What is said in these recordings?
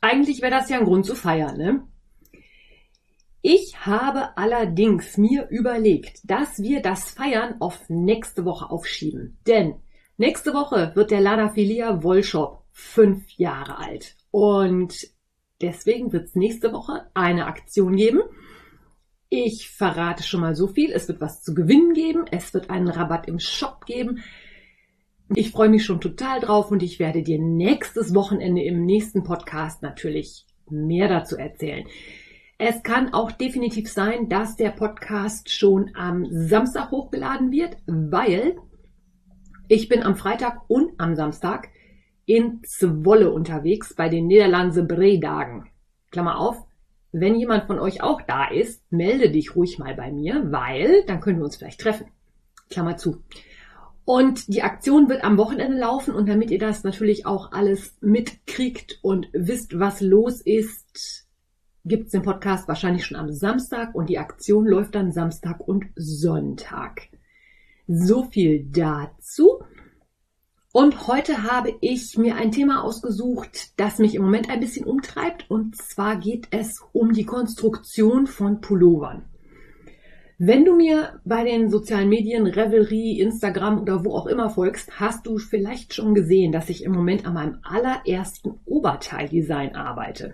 Eigentlich wäre das ja ein Grund zu feiern, ne? Ich habe allerdings mir überlegt, dass wir das Feiern auf nächste Woche aufschieben. Denn nächste Woche wird der Lana Filia Wollshop fünf Jahre alt. Und deswegen wird es nächste Woche eine Aktion geben. Ich verrate schon mal so viel. Es wird was zu gewinnen geben. Es wird einen Rabatt im Shop geben. Ich freue mich schon total drauf und ich werde dir nächstes Wochenende im nächsten Podcast natürlich mehr dazu erzählen. Es kann auch definitiv sein, dass der Podcast schon am Samstag hochgeladen wird, weil ich bin am Freitag und am Samstag in Zwolle unterwegs bei den Niederlandse Bredagen. Klammer auf, wenn jemand von euch auch da ist, melde dich ruhig mal bei mir, weil dann können wir uns vielleicht treffen. Klammer zu. Und die Aktion wird am Wochenende laufen und damit ihr das natürlich auch alles mitkriegt und wisst, was los ist, gibt es den Podcast wahrscheinlich schon am Samstag und die Aktion läuft dann Samstag und Sonntag. So viel dazu. Und heute habe ich mir ein Thema ausgesucht, das mich im Moment ein bisschen umtreibt. Und zwar geht es um die Konstruktion von Pullovern. Wenn du mir bei den sozialen Medien, Revelry, Instagram oder wo auch immer folgst, hast du vielleicht schon gesehen, dass ich im Moment an meinem allerersten Oberteildesign arbeite.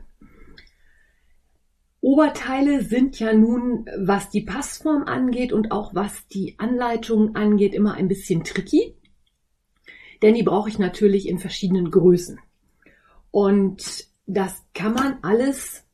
Oberteile sind ja nun, was die Passform angeht und auch was die Anleitung angeht, immer ein bisschen tricky. Denn die brauche ich natürlich in verschiedenen Größen. Und das kann man alles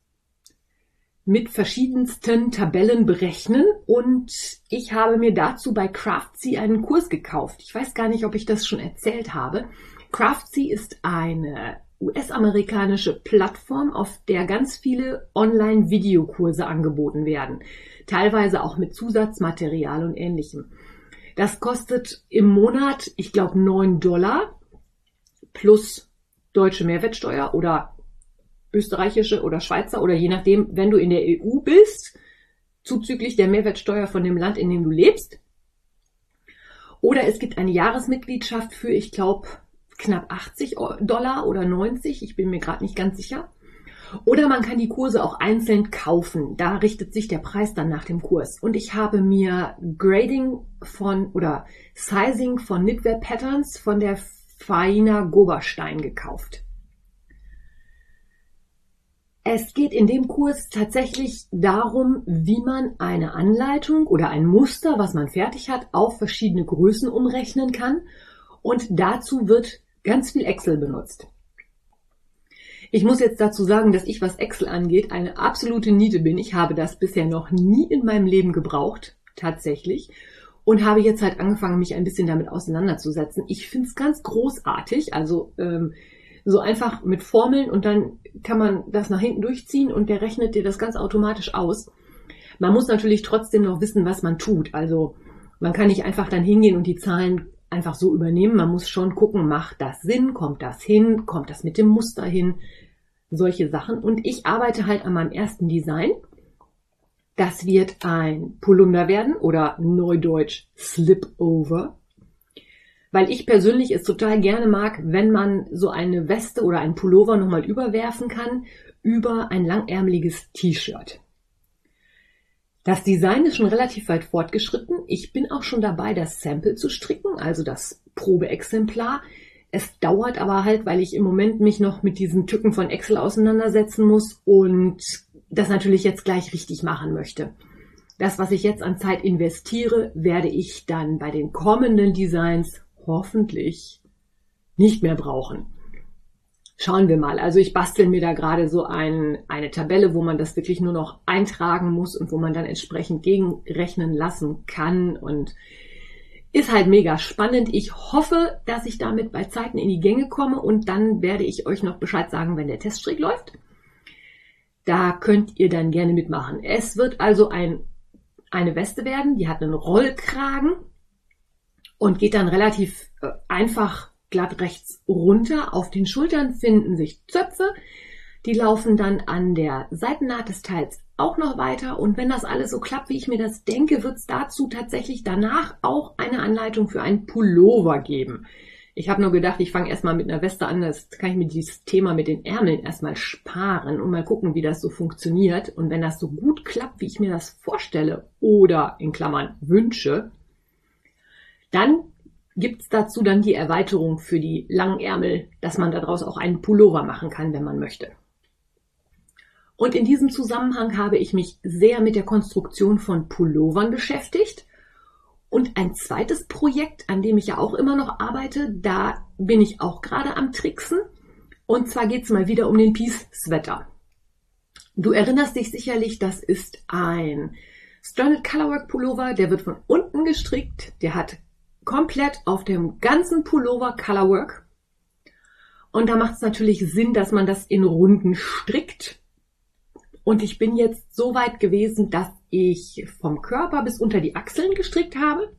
mit verschiedensten Tabellen berechnen und ich habe mir dazu bei Craftsy einen Kurs gekauft. Ich weiß gar nicht, ob ich das schon erzählt habe. Craftsy ist eine US-amerikanische Plattform, auf der ganz viele Online-Videokurse angeboten werden. Teilweise auch mit Zusatzmaterial und ähnlichem. Das kostet im Monat, ich glaube, 9 Dollar plus deutsche Mehrwertsteuer oder österreichische oder Schweizer oder je nachdem, wenn du in der EU bist, zuzüglich der Mehrwertsteuer von dem Land, in dem du lebst. Oder es gibt eine Jahresmitgliedschaft für, ich glaube, knapp 80 Dollar oder 90, ich bin mir gerade nicht ganz sicher. Oder man kann die Kurse auch einzeln kaufen. Da richtet sich der Preis dann nach dem Kurs. Und ich habe mir Grading von oder Sizing von Knitwear Patterns von der Faina Goberstein gekauft. Es geht in dem Kurs tatsächlich darum, wie man eine Anleitung oder ein Muster, was man fertig hat, auf verschiedene Größen umrechnen kann. Und dazu wird ganz viel Excel benutzt. Ich muss jetzt dazu sagen, dass ich, was Excel angeht, eine absolute Niete bin. Ich habe das bisher noch nie in meinem Leben gebraucht, tatsächlich. Und habe jetzt halt angefangen, mich ein bisschen damit auseinanderzusetzen. Ich finde es ganz großartig. Also ähm, so einfach mit Formeln und dann kann man das nach hinten durchziehen und der rechnet dir das ganz automatisch aus. Man muss natürlich trotzdem noch wissen, was man tut. Also man kann nicht einfach dann hingehen und die Zahlen einfach so übernehmen. Man muss schon gucken, macht das Sinn, kommt das hin, kommt das mit dem Muster hin, solche Sachen. Und ich arbeite halt an meinem ersten Design. Das wird ein Polunder werden oder neudeutsch Slipover weil ich persönlich es total gerne mag, wenn man so eine Weste oder ein Pullover nochmal überwerfen kann über ein langärmeliges T-Shirt. Das Design ist schon relativ weit fortgeschritten. Ich bin auch schon dabei, das Sample zu stricken, also das Probeexemplar. Es dauert aber halt, weil ich im Moment mich noch mit diesen Tücken von Excel auseinandersetzen muss und das natürlich jetzt gleich richtig machen möchte. Das, was ich jetzt an Zeit investiere, werde ich dann bei den kommenden Designs hoffentlich nicht mehr brauchen. Schauen wir mal. Also ich bastel mir da gerade so ein, eine Tabelle, wo man das wirklich nur noch eintragen muss und wo man dann entsprechend gegenrechnen lassen kann und ist halt mega spannend. Ich hoffe, dass ich damit bei Zeiten in die Gänge komme und dann werde ich euch noch Bescheid sagen, wenn der Teststrick läuft. Da könnt ihr dann gerne mitmachen. Es wird also ein, eine Weste werden, die hat einen Rollkragen und geht dann relativ äh, einfach glatt rechts runter. Auf den Schultern finden sich Zöpfe. Die laufen dann an der Seitennaht des Teils auch noch weiter. Und wenn das alles so klappt, wie ich mir das denke, wird es dazu tatsächlich danach auch eine Anleitung für einen Pullover geben. Ich habe nur gedacht, ich fange erstmal mit einer Weste an, das kann ich mir dieses Thema mit den Ärmeln erstmal sparen und mal gucken, wie das so funktioniert. Und wenn das so gut klappt, wie ich mir das vorstelle oder in Klammern wünsche, dann gibt's dazu dann die Erweiterung für die langen Ärmel, dass man daraus auch einen Pullover machen kann, wenn man möchte. Und in diesem Zusammenhang habe ich mich sehr mit der Konstruktion von Pullovern beschäftigt. Und ein zweites Projekt, an dem ich ja auch immer noch arbeite, da bin ich auch gerade am Tricksen. Und zwar geht's mal wieder um den Peace Sweater. Du erinnerst dich sicherlich, das ist ein Stranded Colorwork Pullover, der wird von unten gestrickt, der hat komplett auf dem ganzen Pullover Colorwork. Und da macht es natürlich Sinn, dass man das in Runden strickt. Und ich bin jetzt so weit gewesen, dass ich vom Körper bis unter die Achseln gestrickt habe.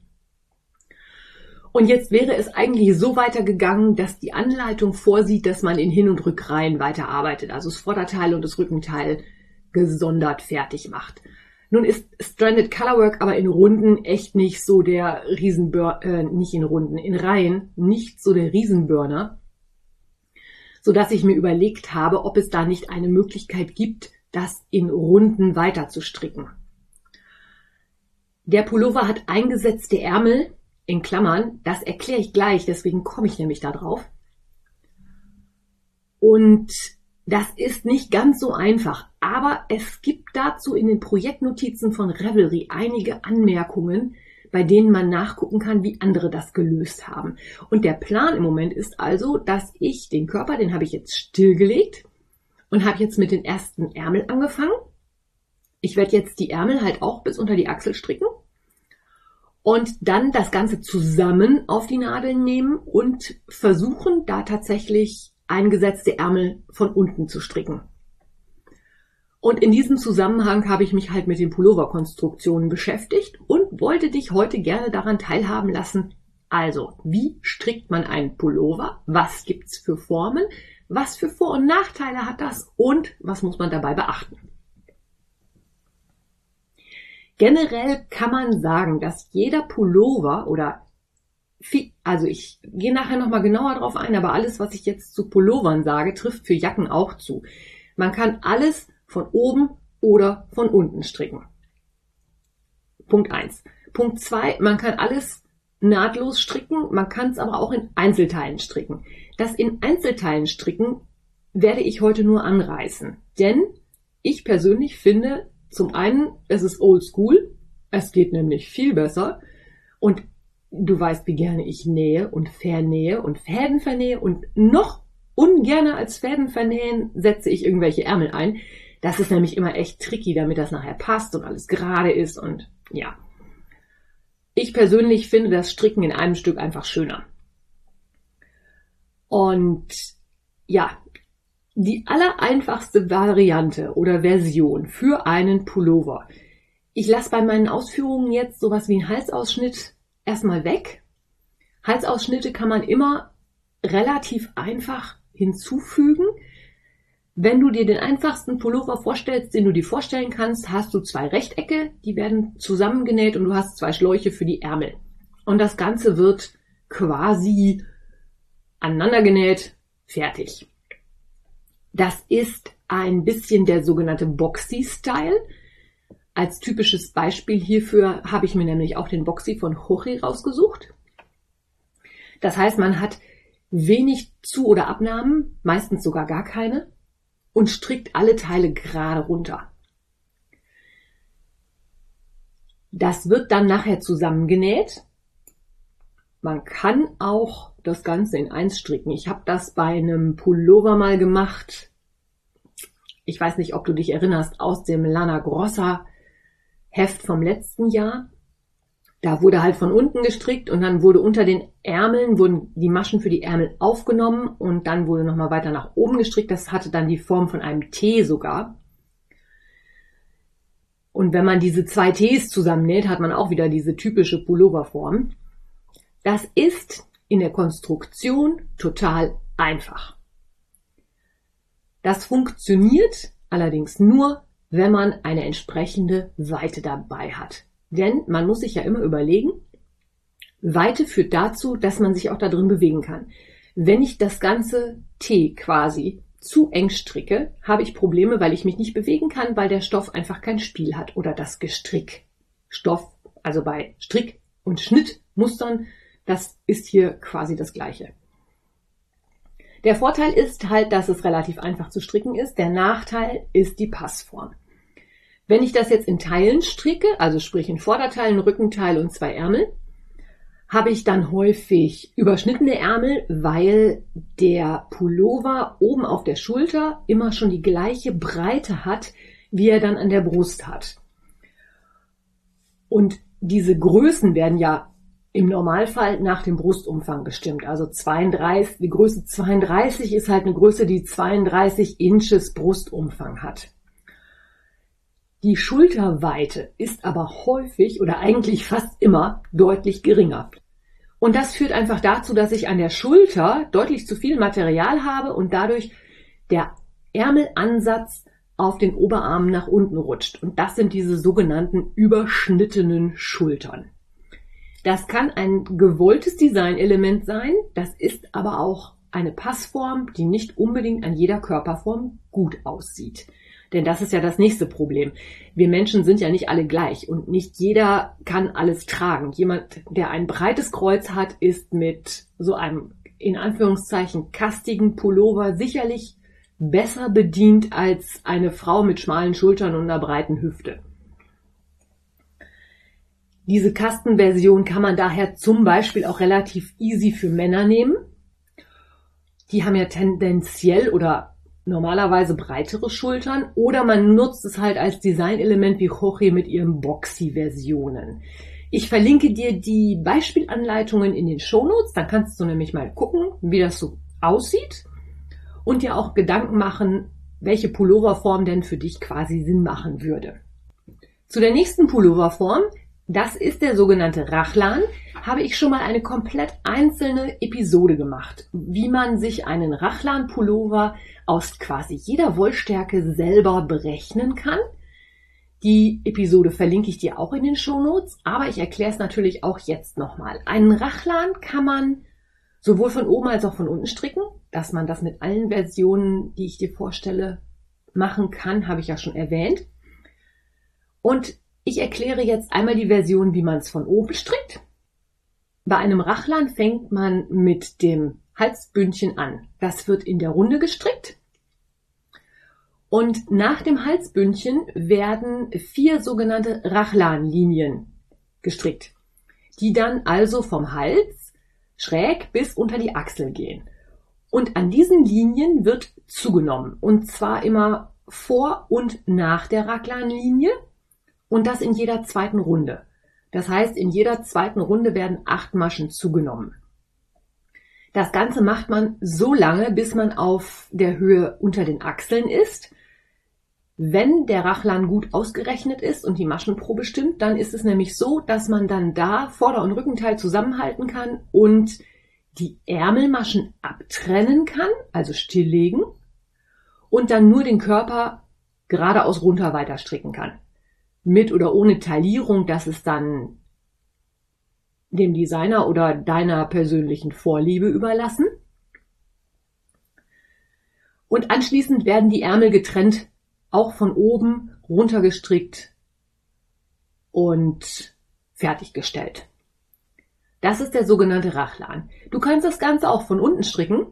Und jetzt wäre es eigentlich so weitergegangen, dass die Anleitung vorsieht, dass man in Hin- und Rückreihen weiterarbeitet. Also das Vorderteil und das Rückenteil gesondert fertig macht. Nun ist Stranded Colorwork aber in Runden echt nicht so der Riesenburner, äh, nicht in Runden, in Reihen nicht so der Riesenburner, so dass ich mir überlegt habe, ob es da nicht eine Möglichkeit gibt, das in Runden weiter zu stricken. Der Pullover hat eingesetzte Ärmel in Klammern, das erkläre ich gleich, deswegen komme ich nämlich da drauf. Und das ist nicht ganz so einfach, aber es gibt dazu in den Projektnotizen von Revelry einige Anmerkungen, bei denen man nachgucken kann, wie andere das gelöst haben. Und der Plan im Moment ist also, dass ich den Körper, den habe ich jetzt stillgelegt und habe jetzt mit den ersten Ärmel angefangen. Ich werde jetzt die Ärmel halt auch bis unter die Achsel stricken und dann das Ganze zusammen auf die Nadeln nehmen und versuchen, da tatsächlich eingesetzte Ärmel von unten zu stricken. Und in diesem Zusammenhang habe ich mich halt mit den Pulloverkonstruktionen beschäftigt und wollte dich heute gerne daran teilhaben lassen. Also, wie strickt man einen Pullover? Was gibt's für Formen? Was für Vor- und Nachteile hat das? Und was muss man dabei beachten? Generell kann man sagen, dass jeder Pullover oder also ich gehe nachher nochmal genauer drauf ein, aber alles, was ich jetzt zu Pullovern sage, trifft für Jacken auch zu. Man kann alles von oben oder von unten stricken. Punkt eins. Punkt zwei: man kann alles nahtlos stricken, man kann es aber auch in Einzelteilen stricken. Das in Einzelteilen stricken werde ich heute nur anreißen, denn ich persönlich finde, zum einen, es ist old school, es geht nämlich viel besser und Du weißt, wie gerne ich nähe und vernähe und Fäden vernähe und noch ungerner als Fäden vernähen setze ich irgendwelche Ärmel ein. Das ist nämlich immer echt tricky, damit das nachher passt und alles gerade ist und ja. Ich persönlich finde das Stricken in einem Stück einfach schöner. Und ja, die allereinfachste Variante oder Version für einen Pullover. Ich lasse bei meinen Ausführungen jetzt sowas wie einen Halsausschnitt erstmal weg. Halsausschnitte kann man immer relativ einfach hinzufügen. Wenn du dir den einfachsten Pullover vorstellst, den du dir vorstellen kannst, hast du zwei Rechtecke, die werden zusammengenäht und du hast zwei Schläuche für die Ärmel. Und das Ganze wird quasi aneinander genäht, fertig. Das ist ein bisschen der sogenannte Boxy-Style. Als typisches Beispiel hierfür habe ich mir nämlich auch den Boxy von Hochi rausgesucht. Das heißt, man hat wenig Zu- oder Abnahmen, meistens sogar gar keine, und strickt alle Teile gerade runter. Das wird dann nachher zusammengenäht. Man kann auch das Ganze in eins stricken. Ich habe das bei einem Pullover mal gemacht. Ich weiß nicht, ob du dich erinnerst, aus dem Lana Grossa Heft vom letzten Jahr. Da wurde halt von unten gestrickt und dann wurde unter den Ärmeln wurden die Maschen für die Ärmel aufgenommen und dann wurde nochmal weiter nach oben gestrickt. Das hatte dann die Form von einem T sogar. Und wenn man diese zwei Ts zusammennäht, hat man auch wieder diese typische Pulloverform. Das ist in der Konstruktion total einfach. Das funktioniert allerdings nur, wenn man eine entsprechende Weite dabei hat. Denn man muss sich ja immer überlegen, Weite führt dazu, dass man sich auch da drin bewegen kann. Wenn ich das ganze T quasi zu eng stricke, habe ich Probleme, weil ich mich nicht bewegen kann, weil der Stoff einfach kein Spiel hat oder das Gestrick. Stoff, also bei Strick- und Schnittmustern, das ist hier quasi das gleiche. Der Vorteil ist halt, dass es relativ einfach zu stricken ist. Der Nachteil ist die Passform. Wenn ich das jetzt in Teilen stricke, also sprich in Vorderteilen, Rückenteil und zwei Ärmel, habe ich dann häufig überschnittene Ärmel, weil der Pullover oben auf der Schulter immer schon die gleiche Breite hat, wie er dann an der Brust hat. Und diese Größen werden ja im Normalfall nach dem Brustumfang bestimmt. Also 32, die Größe 32 ist halt eine Größe, die 32 Inches Brustumfang hat. Die Schulterweite ist aber häufig oder eigentlich fast immer deutlich geringer. Und das führt einfach dazu, dass ich an der Schulter deutlich zu viel Material habe und dadurch der Ärmelansatz auf den Oberarm nach unten rutscht. Und das sind diese sogenannten überschnittenen Schultern. Das kann ein gewolltes Designelement sein, das ist aber auch eine Passform, die nicht unbedingt an jeder Körperform gut aussieht. Denn das ist ja das nächste Problem. Wir Menschen sind ja nicht alle gleich und nicht jeder kann alles tragen. Jemand, der ein breites Kreuz hat, ist mit so einem in Anführungszeichen kastigen Pullover sicherlich besser bedient als eine Frau mit schmalen Schultern und einer breiten Hüfte. Diese Kastenversion kann man daher zum Beispiel auch relativ easy für Männer nehmen. Die haben ja tendenziell oder normalerweise breitere Schultern oder man nutzt es halt als Designelement wie Jorge mit ihren Boxy-Versionen. Ich verlinke dir die Beispielanleitungen in den Shownotes, dann kannst du nämlich mal gucken, wie das so aussieht und dir auch Gedanken machen, welche Pulloverform denn für dich quasi Sinn machen würde. Zu der nächsten Pulloverform, das ist der sogenannte Rachlan, habe ich schon mal eine komplett einzelne Episode gemacht, wie man sich einen Rachlan-Pullover aus quasi jeder Wollstärke selber berechnen kann. Die Episode verlinke ich dir auch in den Shownotes, aber ich erkläre es natürlich auch jetzt nochmal. Einen Rachlan kann man sowohl von oben als auch von unten stricken. Dass man das mit allen Versionen, die ich dir vorstelle, machen kann, habe ich ja schon erwähnt. Und ich erkläre jetzt einmal die Version, wie man es von oben strickt. Bei einem Rachlan fängt man mit dem Halsbündchen an. Das wird in der Runde gestrickt. Und nach dem Halsbündchen werden vier sogenannte Rachlanlinien gestrickt, die dann also vom Hals schräg bis unter die Achsel gehen. Und an diesen Linien wird zugenommen. Und zwar immer vor und nach der Rachlanlinie und das in jeder zweiten Runde. Das heißt, in jeder zweiten Runde werden acht Maschen zugenommen. Das Ganze macht man so lange, bis man auf der Höhe unter den Achseln ist. Wenn der Rachlan gut ausgerechnet ist und die Maschenprobe stimmt, dann ist es nämlich so, dass man dann da Vorder- und Rückenteil zusammenhalten kann und die Ärmelmaschen abtrennen kann, also stilllegen und dann nur den Körper geradeaus runter weiter stricken kann. Mit oder ohne Taillierung, das ist dann dem Designer oder deiner persönlichen Vorliebe überlassen. Und anschließend werden die Ärmel getrennt, auch von oben runtergestrickt und fertiggestellt. Das ist der sogenannte Rachlan. Du kannst das Ganze auch von unten stricken.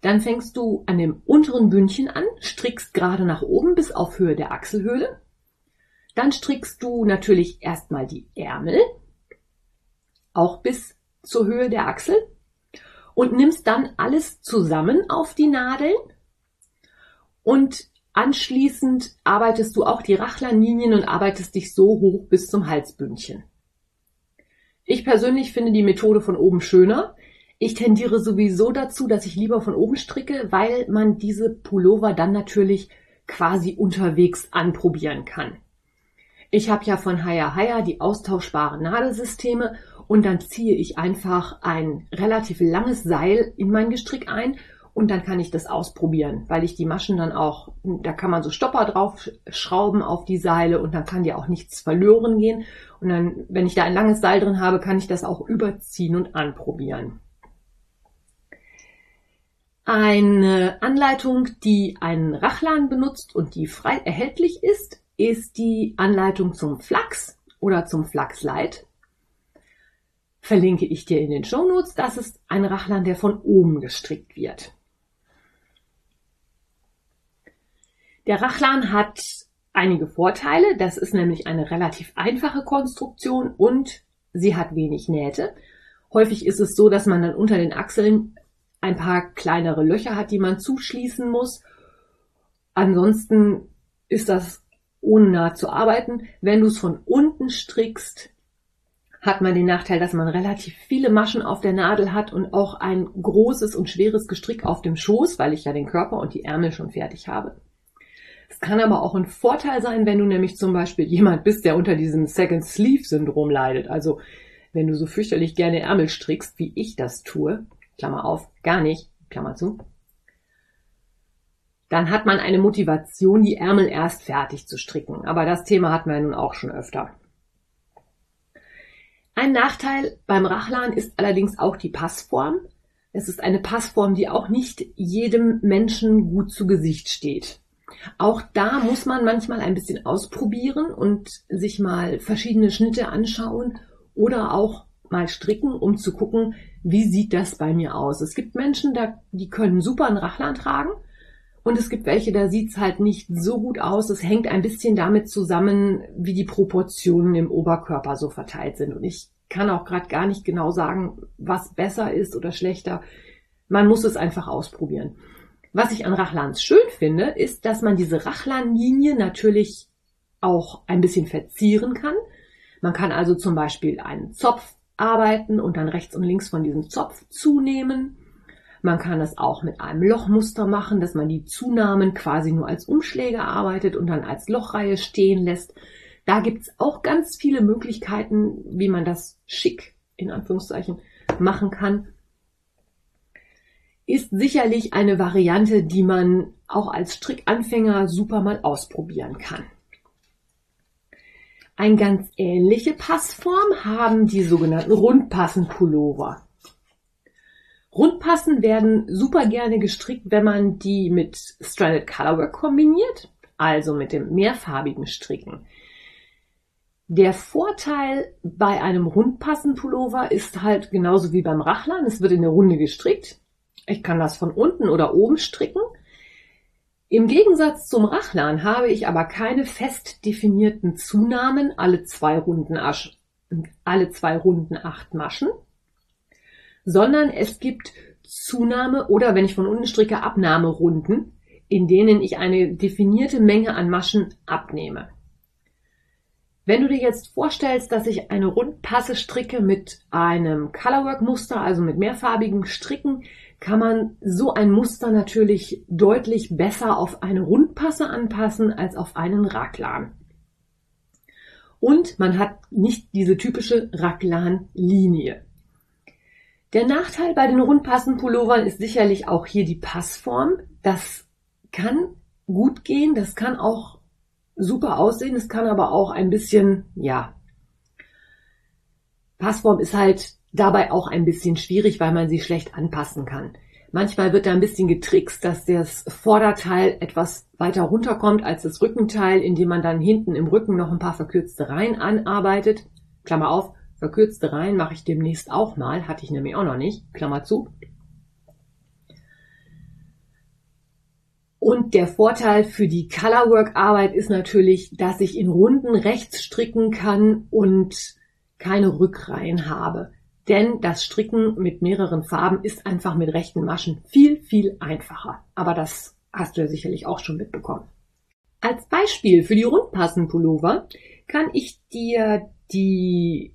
Dann fängst du an dem unteren Bündchen an, strickst gerade nach oben bis auf Höhe der Achselhöhle. Dann strickst du natürlich erstmal die Ärmel auch bis zur Höhe der Achsel und nimmst dann alles zusammen auf die Nadeln und anschließend arbeitest du auch die Rachlanlinien und arbeitest dich so hoch bis zum Halsbündchen. Ich persönlich finde die Methode von oben schöner. Ich tendiere sowieso dazu, dass ich lieber von oben stricke, weil man diese Pullover dann natürlich quasi unterwegs anprobieren kann. Ich habe ja von Haya Haya die austauschbaren Nadelsysteme und dann ziehe ich einfach ein relativ langes Seil in mein Gestrick ein und dann kann ich das ausprobieren, weil ich die Maschen dann auch, da kann man so Stopper drauf schrauben auf die Seile und dann kann dir auch nichts verloren gehen. Und dann, wenn ich da ein langes Seil drin habe, kann ich das auch überziehen und anprobieren. Eine Anleitung, die einen Rachlan benutzt und die frei erhältlich ist, ist die Anleitung zum Flachs oder zum Flachsleit. Verlinke ich dir in den Show Notes. Das ist ein Rachlan, der von oben gestrickt wird. Der Rachlan hat einige Vorteile. Das ist nämlich eine relativ einfache Konstruktion und sie hat wenig Nähte. Häufig ist es so, dass man dann unter den Achseln ein paar kleinere Löcher hat, die man zuschließen muss. Ansonsten ist das ohne Naht zu arbeiten. Wenn du es von unten strickst, hat man den Nachteil, dass man relativ viele Maschen auf der Nadel hat und auch ein großes und schweres Gestrick auf dem Schoß, weil ich ja den Körper und die Ärmel schon fertig habe. Es kann aber auch ein Vorteil sein, wenn du nämlich zum Beispiel jemand bist, der unter diesem Second Sleeve Syndrom leidet. Also wenn du so fürchterlich gerne Ärmel strickst, wie ich das tue, Klammer auf, gar nicht, Klammer zu, dann hat man eine Motivation, die Ärmel erst fertig zu stricken. Aber das Thema hatten wir nun auch schon öfter. Ein Nachteil beim Rachlan ist allerdings auch die Passform. Es ist eine Passform, die auch nicht jedem Menschen gut zu Gesicht steht. Auch da muss man manchmal ein bisschen ausprobieren und sich mal verschiedene Schnitte anschauen oder auch mal stricken, um zu gucken, wie sieht das bei mir aus. Es gibt Menschen, die können super einen Rachlan tragen und es gibt welche, da sieht's halt nicht so gut aus. Es hängt ein bisschen damit zusammen, wie die Proportionen im Oberkörper so verteilt sind. Und ich kann auch gerade gar nicht genau sagen, was besser ist oder schlechter. Man muss es einfach ausprobieren. Was ich an Rachlans schön finde, ist, dass man diese Rachlan-Linie natürlich auch ein bisschen verzieren kann. Man kann also zum Beispiel einen Zopf arbeiten und dann rechts und links von diesem Zopf zunehmen. Man kann es auch mit einem Lochmuster machen, dass man die Zunahmen quasi nur als Umschläge arbeitet und dann als Lochreihe stehen lässt. Da gibt's auch ganz viele Möglichkeiten, wie man das schick in Anführungszeichen machen kann. Ist sicherlich eine Variante, die man auch als Strickanfänger super mal ausprobieren kann. Eine ganz ähnliche Passform haben die sogenannten Rundpassen-Pullover. Rundpassen werden super gerne gestrickt, wenn man die mit Stranded Colorwork kombiniert, also mit dem mehrfarbigen Stricken. Der Vorteil bei einem Rundpassen-Pullover ist halt genauso wie beim Rachlan, es wird in der Runde gestrickt. Ich kann das von unten oder oben stricken. Im Gegensatz zum Rachlan habe ich aber keine fest definierten Zunahmen alle zwei Runden, Asch, alle zwei Runden acht Maschen, sondern es gibt Zunahme oder wenn ich von unten stricke, Abnahmerunden, in denen ich eine definierte Menge an Maschen abnehme. Wenn du dir jetzt vorstellst, dass ich eine Rundpasse stricke mit einem Colorwork Muster, also mit mehrfarbigen Stricken, kann man so ein Muster natürlich deutlich besser auf eine Rundpasse anpassen als auf einen Raglan. Und man hat nicht diese typische Raglan-Linie. Der Nachteil bei den Rundpassen-Pullovern ist sicherlich auch hier die Passform. Das kann gut gehen, das kann auch super aussehen, es kann aber auch ein bisschen, ja, Passform ist halt dabei auch ein bisschen schwierig, weil man sie schlecht anpassen kann. Manchmal wird da ein bisschen getrickst, dass das Vorderteil etwas weiter runterkommt als das Rückenteil, indem man dann hinten im Rücken noch ein paar verkürzte Reihen anarbeitet. Klammer auf, verkürzte Reihen mache ich demnächst auch mal, hatte ich nämlich auch noch nicht, Klammer zu. Und der Vorteil für die Colorwork-Arbeit ist natürlich, dass ich in Runden rechts stricken kann und keine Rückreihen habe. Denn das Stricken mit mehreren Farben ist einfach mit rechten Maschen viel, viel einfacher. Aber das hast du ja sicherlich auch schon mitbekommen. Als Beispiel für die Rundpassen-Pullover kann ich dir die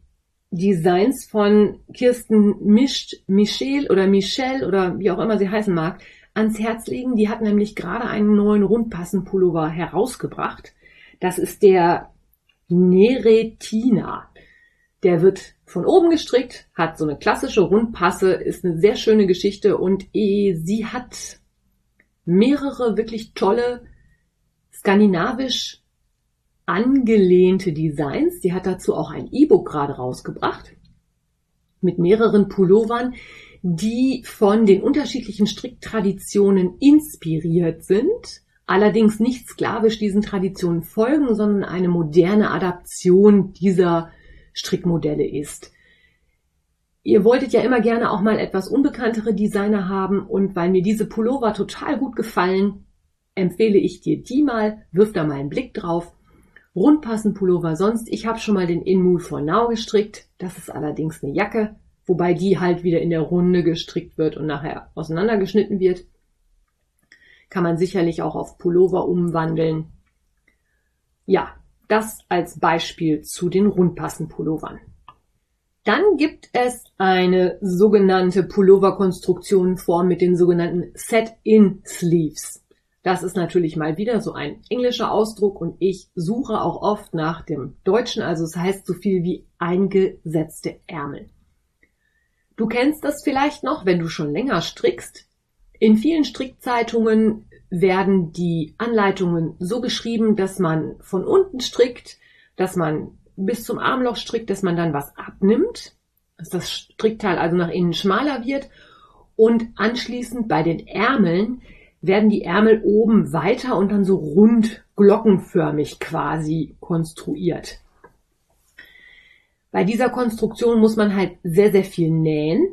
Designs von Kirsten Mischt, Michel oder Michelle oder wie auch immer sie heißen mag, ans Herz legen. Die hat nämlich gerade einen neuen Rundpassen-Pullover herausgebracht. Das ist der Neretina. Der wird von oben gestrickt, hat so eine klassische Rundpasse, ist eine sehr schöne Geschichte und eh, sie hat mehrere wirklich tolle skandinavisch angelehnte Designs. Sie hat dazu auch ein E-Book gerade rausgebracht mit mehreren Pullovern, die von den unterschiedlichen Stricktraditionen inspiriert sind, allerdings nicht sklavisch diesen Traditionen folgen, sondern eine moderne Adaption dieser Strickmodelle ist. Ihr wolltet ja immer gerne auch mal etwas unbekanntere Designer haben und weil mir diese Pullover total gut gefallen, empfehle ich dir die mal, wirf da mal einen Blick drauf. Rundpassen Pullover sonst, ich habe schon mal den In for Now gestrickt, das ist allerdings eine Jacke, wobei die halt wieder in der Runde gestrickt wird und nachher auseinandergeschnitten wird. Kann man sicherlich auch auf Pullover umwandeln. Ja, das als Beispiel zu den Rundpassen-Pullovern. Dann gibt es eine sogenannte Pullover-Konstruktion-Form mit den sogenannten Set-in-Sleeves. Das ist natürlich mal wieder so ein englischer Ausdruck und ich suche auch oft nach dem Deutschen, also es heißt so viel wie eingesetzte Ärmel. Du kennst das vielleicht noch, wenn du schon länger strickst. In vielen Strickzeitungen werden die Anleitungen so geschrieben, dass man von unten strickt, dass man bis zum Armloch strickt, dass man dann was abnimmt, dass das Strickteil also nach innen schmaler wird und anschließend bei den Ärmeln werden die Ärmel oben weiter und dann so rund glockenförmig quasi konstruiert. Bei dieser Konstruktion muss man halt sehr, sehr viel nähen,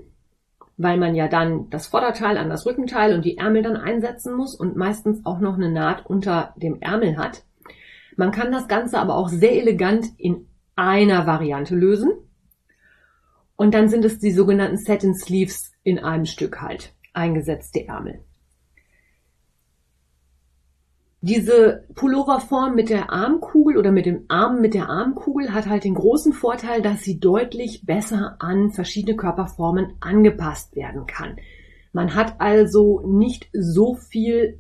weil man ja dann das Vorderteil an das Rückenteil und die Ärmel dann einsetzen muss und meistens auch noch eine Naht unter dem Ärmel hat. Man kann das Ganze aber auch sehr elegant in einer Variante lösen. Und dann sind es die sogenannten Satin Sleeves in einem Stück halt, eingesetzte Ärmel. Diese Pulloverform mit der Armkugel oder mit dem Arm mit der Armkugel hat halt den großen Vorteil, dass sie deutlich besser an verschiedene Körperformen angepasst werden kann. Man hat also nicht so viel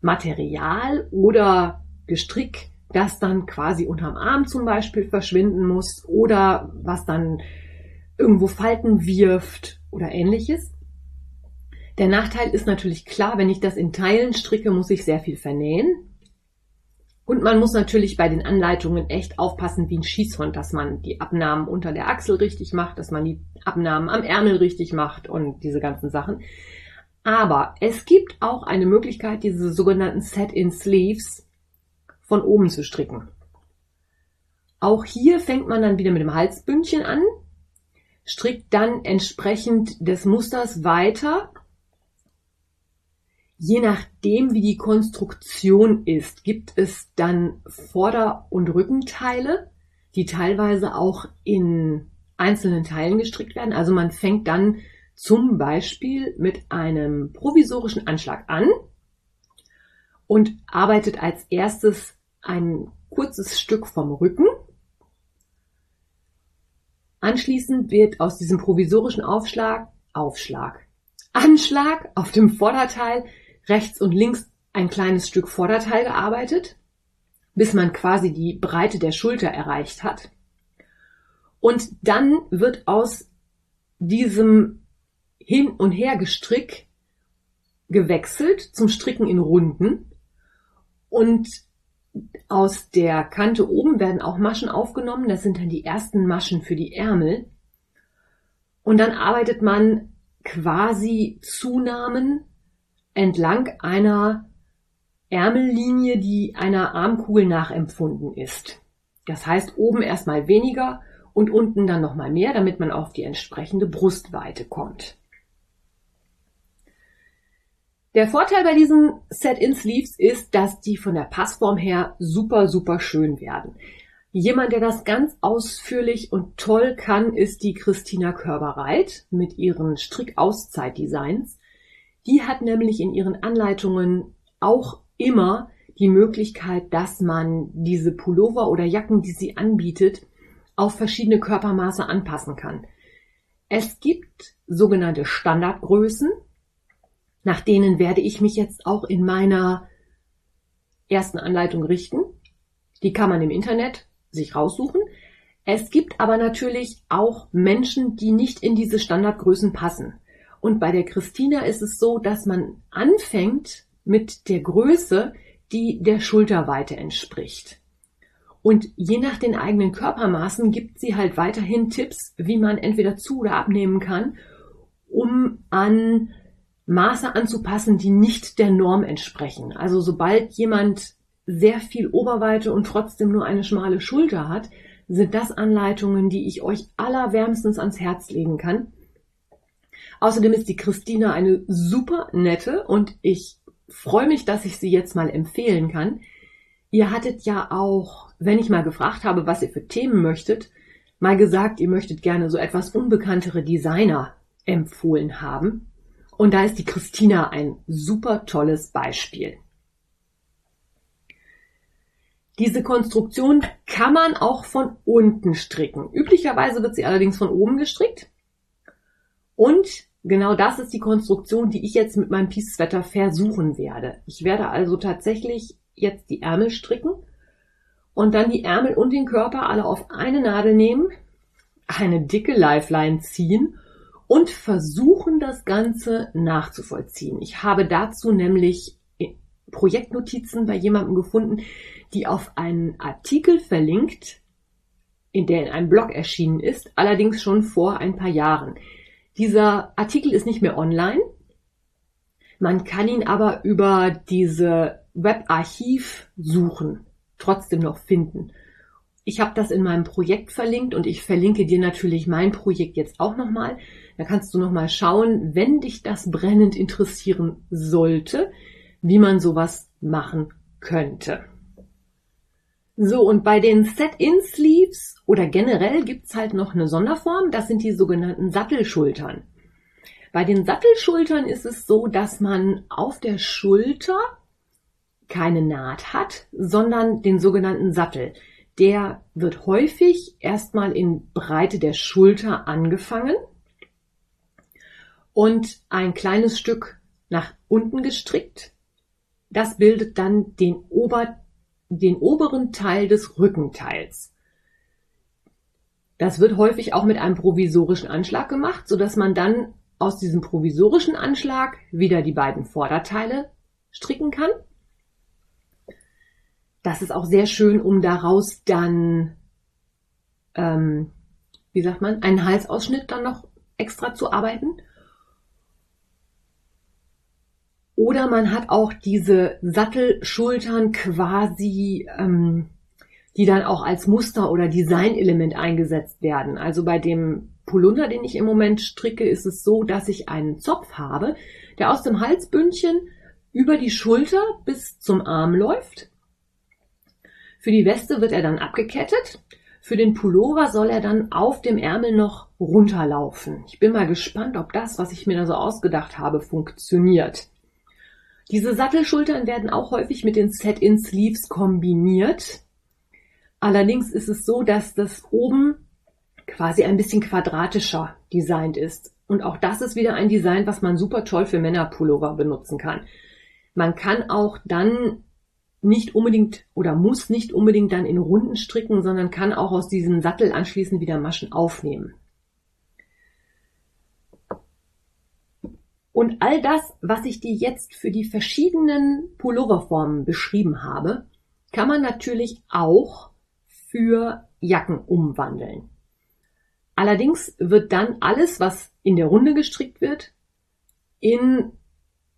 Material oder Gestrick, das dann quasi unterm Arm zum Beispiel verschwinden muss oder was dann irgendwo Falten wirft oder ähnliches. Der Nachteil ist natürlich klar, wenn ich das in Teilen stricke, muss ich sehr viel vernähen. Und man muss natürlich bei den Anleitungen echt aufpassen wie ein Schießhund, dass man die Abnahmen unter der Achsel richtig macht, dass man die Abnahmen am Ärmel richtig macht und diese ganzen Sachen. Aber es gibt auch eine Möglichkeit, diese sogenannten Set-in-Sleeves von oben zu stricken. Auch hier fängt man dann wieder mit dem Halsbündchen an, strickt dann entsprechend des Musters weiter Je nachdem, wie die Konstruktion ist, gibt es dann Vorder- und Rückenteile, die teilweise auch in einzelnen Teilen gestrickt werden. Also man fängt dann zum Beispiel mit einem provisorischen Anschlag an und arbeitet als erstes ein kurzes Stück vom Rücken. Anschließend wird aus diesem provisorischen Aufschlag Aufschlag Anschlag auf dem Vorderteil rechts und links ein kleines Stück Vorderteil gearbeitet, bis man quasi die Breite der Schulter erreicht hat. Und dann wird aus diesem Hin- und Hergestrick gewechselt zum Stricken in Runden und aus der Kante oben werden auch Maschen aufgenommen. Das sind dann die ersten Maschen für die Ärmel. Und dann arbeitet man quasi Zunahmen entlang einer Ärmellinie, die einer Armkugel nachempfunden ist. Das heißt, oben erstmal weniger und unten dann nochmal mehr, damit man auf die entsprechende Brustweite kommt. Der Vorteil bei diesen Set-in-Sleeves ist, dass die von der Passform her super, super schön werden. Jemand, der das ganz ausführlich und toll kann, ist die Christina Körberreit mit ihren Strick-Auszeit-Designs. Die hat nämlich in ihren Anleitungen auch immer die Möglichkeit, dass man diese Pullover oder Jacken, die sie anbietet, auf verschiedene Körpermaße anpassen kann. Es gibt sogenannte Standardgrößen, nach denen werde ich mich jetzt auch in meiner ersten Anleitung richten. Die kann man im Internet sich raussuchen. Es gibt aber natürlich auch Menschen, die nicht in diese Standardgrößen passen. Und bei der Christina ist es so, dass man anfängt mit der Größe, die der Schulterweite entspricht. Und je nach den eigenen Körpermaßen gibt sie halt weiterhin Tipps, wie man entweder zu oder abnehmen kann, um an Maße anzupassen, die nicht der Norm entsprechen. Also sobald jemand sehr viel Oberweite und trotzdem nur eine schmale Schulter hat, sind das Anleitungen, die ich euch allerwärmstens ans Herz legen kann. Außerdem ist die Christina eine super nette und ich freue mich, dass ich sie jetzt mal empfehlen kann. Ihr hattet ja auch, wenn ich mal gefragt habe, was ihr für Themen möchtet, mal gesagt, ihr möchtet gerne so etwas unbekanntere Designer empfohlen haben. Und da ist die Christina ein super tolles Beispiel. Diese Konstruktion kann man auch von unten stricken. Üblicherweise wird sie allerdings von oben gestrickt. Und Genau das ist die Konstruktion, die ich jetzt mit meinem Peace Sweater versuchen werde. Ich werde also tatsächlich jetzt die Ärmel stricken und dann die Ärmel und den Körper alle auf eine Nadel nehmen, eine dicke Lifeline ziehen und versuchen das Ganze nachzuvollziehen. Ich habe dazu nämlich Projektnotizen bei jemandem gefunden, die auf einen Artikel verlinkt, in der in einem Blog erschienen ist, allerdings schon vor ein paar Jahren. Dieser Artikel ist nicht mehr online. Man kann ihn aber über diese Webarchiv-Suchen trotzdem noch finden. Ich habe das in meinem Projekt verlinkt und ich verlinke dir natürlich mein Projekt jetzt auch nochmal. Da kannst du nochmal schauen, wenn dich das brennend interessieren sollte, wie man sowas machen könnte. So, und bei den Set-In-Sleeves oder generell gibt's halt noch eine Sonderform, das sind die sogenannten Sattelschultern. Bei den Sattelschultern ist es so, dass man auf der Schulter keine Naht hat, sondern den sogenannten Sattel. Der wird häufig erstmal in Breite der Schulter angefangen und ein kleines Stück nach unten gestrickt. Das bildet dann den Ober den oberen Teil des Rückenteils. Das wird häufig auch mit einem provisorischen Anschlag gemacht, so dass man dann aus diesem provisorischen Anschlag wieder die beiden Vorderteile stricken kann. Das ist auch sehr schön, um daraus dann, ähm, wie sagt man, einen Halsausschnitt dann noch extra zu arbeiten. Oder man hat auch diese Sattelschultern quasi, ähm, die dann auch als Muster oder Designelement eingesetzt werden. Also bei dem Polunder, den ich im Moment stricke, ist es so, dass ich einen Zopf habe, der aus dem Halsbündchen über die Schulter bis zum Arm läuft. Für die Weste wird er dann abgekettet. Für den Pullover soll er dann auf dem Ärmel noch runterlaufen. Ich bin mal gespannt, ob das, was ich mir da so ausgedacht habe, funktioniert. Diese Sattelschultern werden auch häufig mit den Set-in-Sleeves kombiniert. Allerdings ist es so, dass das oben quasi ein bisschen quadratischer designt ist. Und auch das ist wieder ein Design, was man super toll für Männerpullover benutzen kann. Man kann auch dann nicht unbedingt oder muss nicht unbedingt dann in Runden stricken, sondern kann auch aus diesem Sattel anschließend wieder Maschen aufnehmen. Und all das, was ich dir jetzt für die verschiedenen Pulloverformen beschrieben habe, kann man natürlich auch für Jacken umwandeln. Allerdings wird dann alles, was in der Runde gestrickt wird, in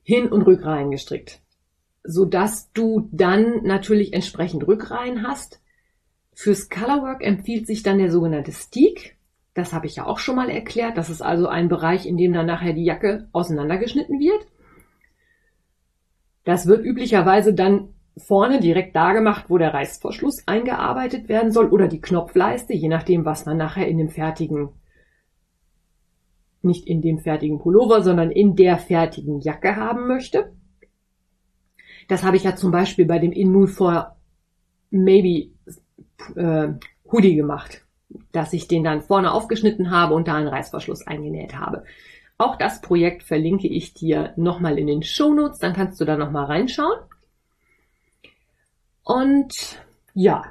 Hin- und Rückreihen gestrickt, sodass du dann natürlich entsprechend Rückreihen hast. Fürs Colorwork empfiehlt sich dann der sogenannte Steak. Das habe ich ja auch schon mal erklärt. Das ist also ein Bereich, in dem dann nachher die Jacke auseinandergeschnitten wird. Das wird üblicherweise dann vorne direkt da gemacht, wo der Reißverschluss eingearbeitet werden soll oder die Knopfleiste, je nachdem, was man nachher in dem fertigen, nicht in dem fertigen Pullover, sondern in der fertigen Jacke haben möchte. Das habe ich ja zum Beispiel bei dem In Mood for Maybe äh, Hoodie gemacht dass ich den dann vorne aufgeschnitten habe und da einen Reißverschluss eingenäht habe. Auch das Projekt verlinke ich dir nochmal in den Show Notes, dann kannst du da nochmal reinschauen. Und ja,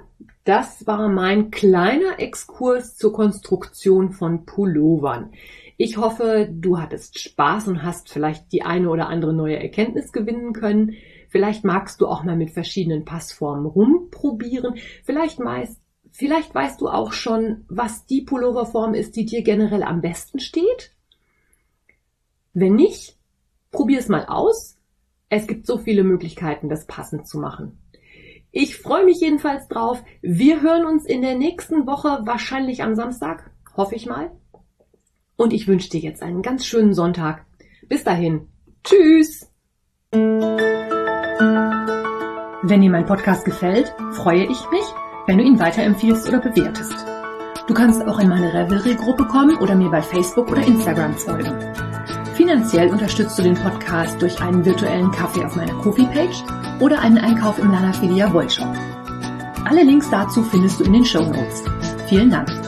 das war mein kleiner Exkurs zur Konstruktion von Pullovern. Ich hoffe, du hattest Spaß und hast vielleicht die eine oder andere neue Erkenntnis gewinnen können. Vielleicht magst du auch mal mit verschiedenen Passformen rumprobieren. Vielleicht meist Vielleicht weißt du auch schon, was die Pulloverform ist, die dir generell am besten steht. Wenn nicht, probier es mal aus. Es gibt so viele Möglichkeiten, das passend zu machen. Ich freue mich jedenfalls drauf. Wir hören uns in der nächsten Woche, wahrscheinlich am Samstag, hoffe ich mal. Und ich wünsche dir jetzt einen ganz schönen Sonntag. Bis dahin. Tschüss. Wenn dir mein Podcast gefällt, freue ich mich, wenn du ihn weiterempfiehlst oder bewertest. Du kannst auch in meine Revelry-Gruppe kommen oder mir bei Facebook oder Instagram folgen. Finanziell unterstützt du den Podcast durch einen virtuellen Kaffee auf meiner Kofi-Page oder einen Einkauf im Lanafilia Wollshop. Alle Links dazu findest du in den Show Notes. Vielen Dank.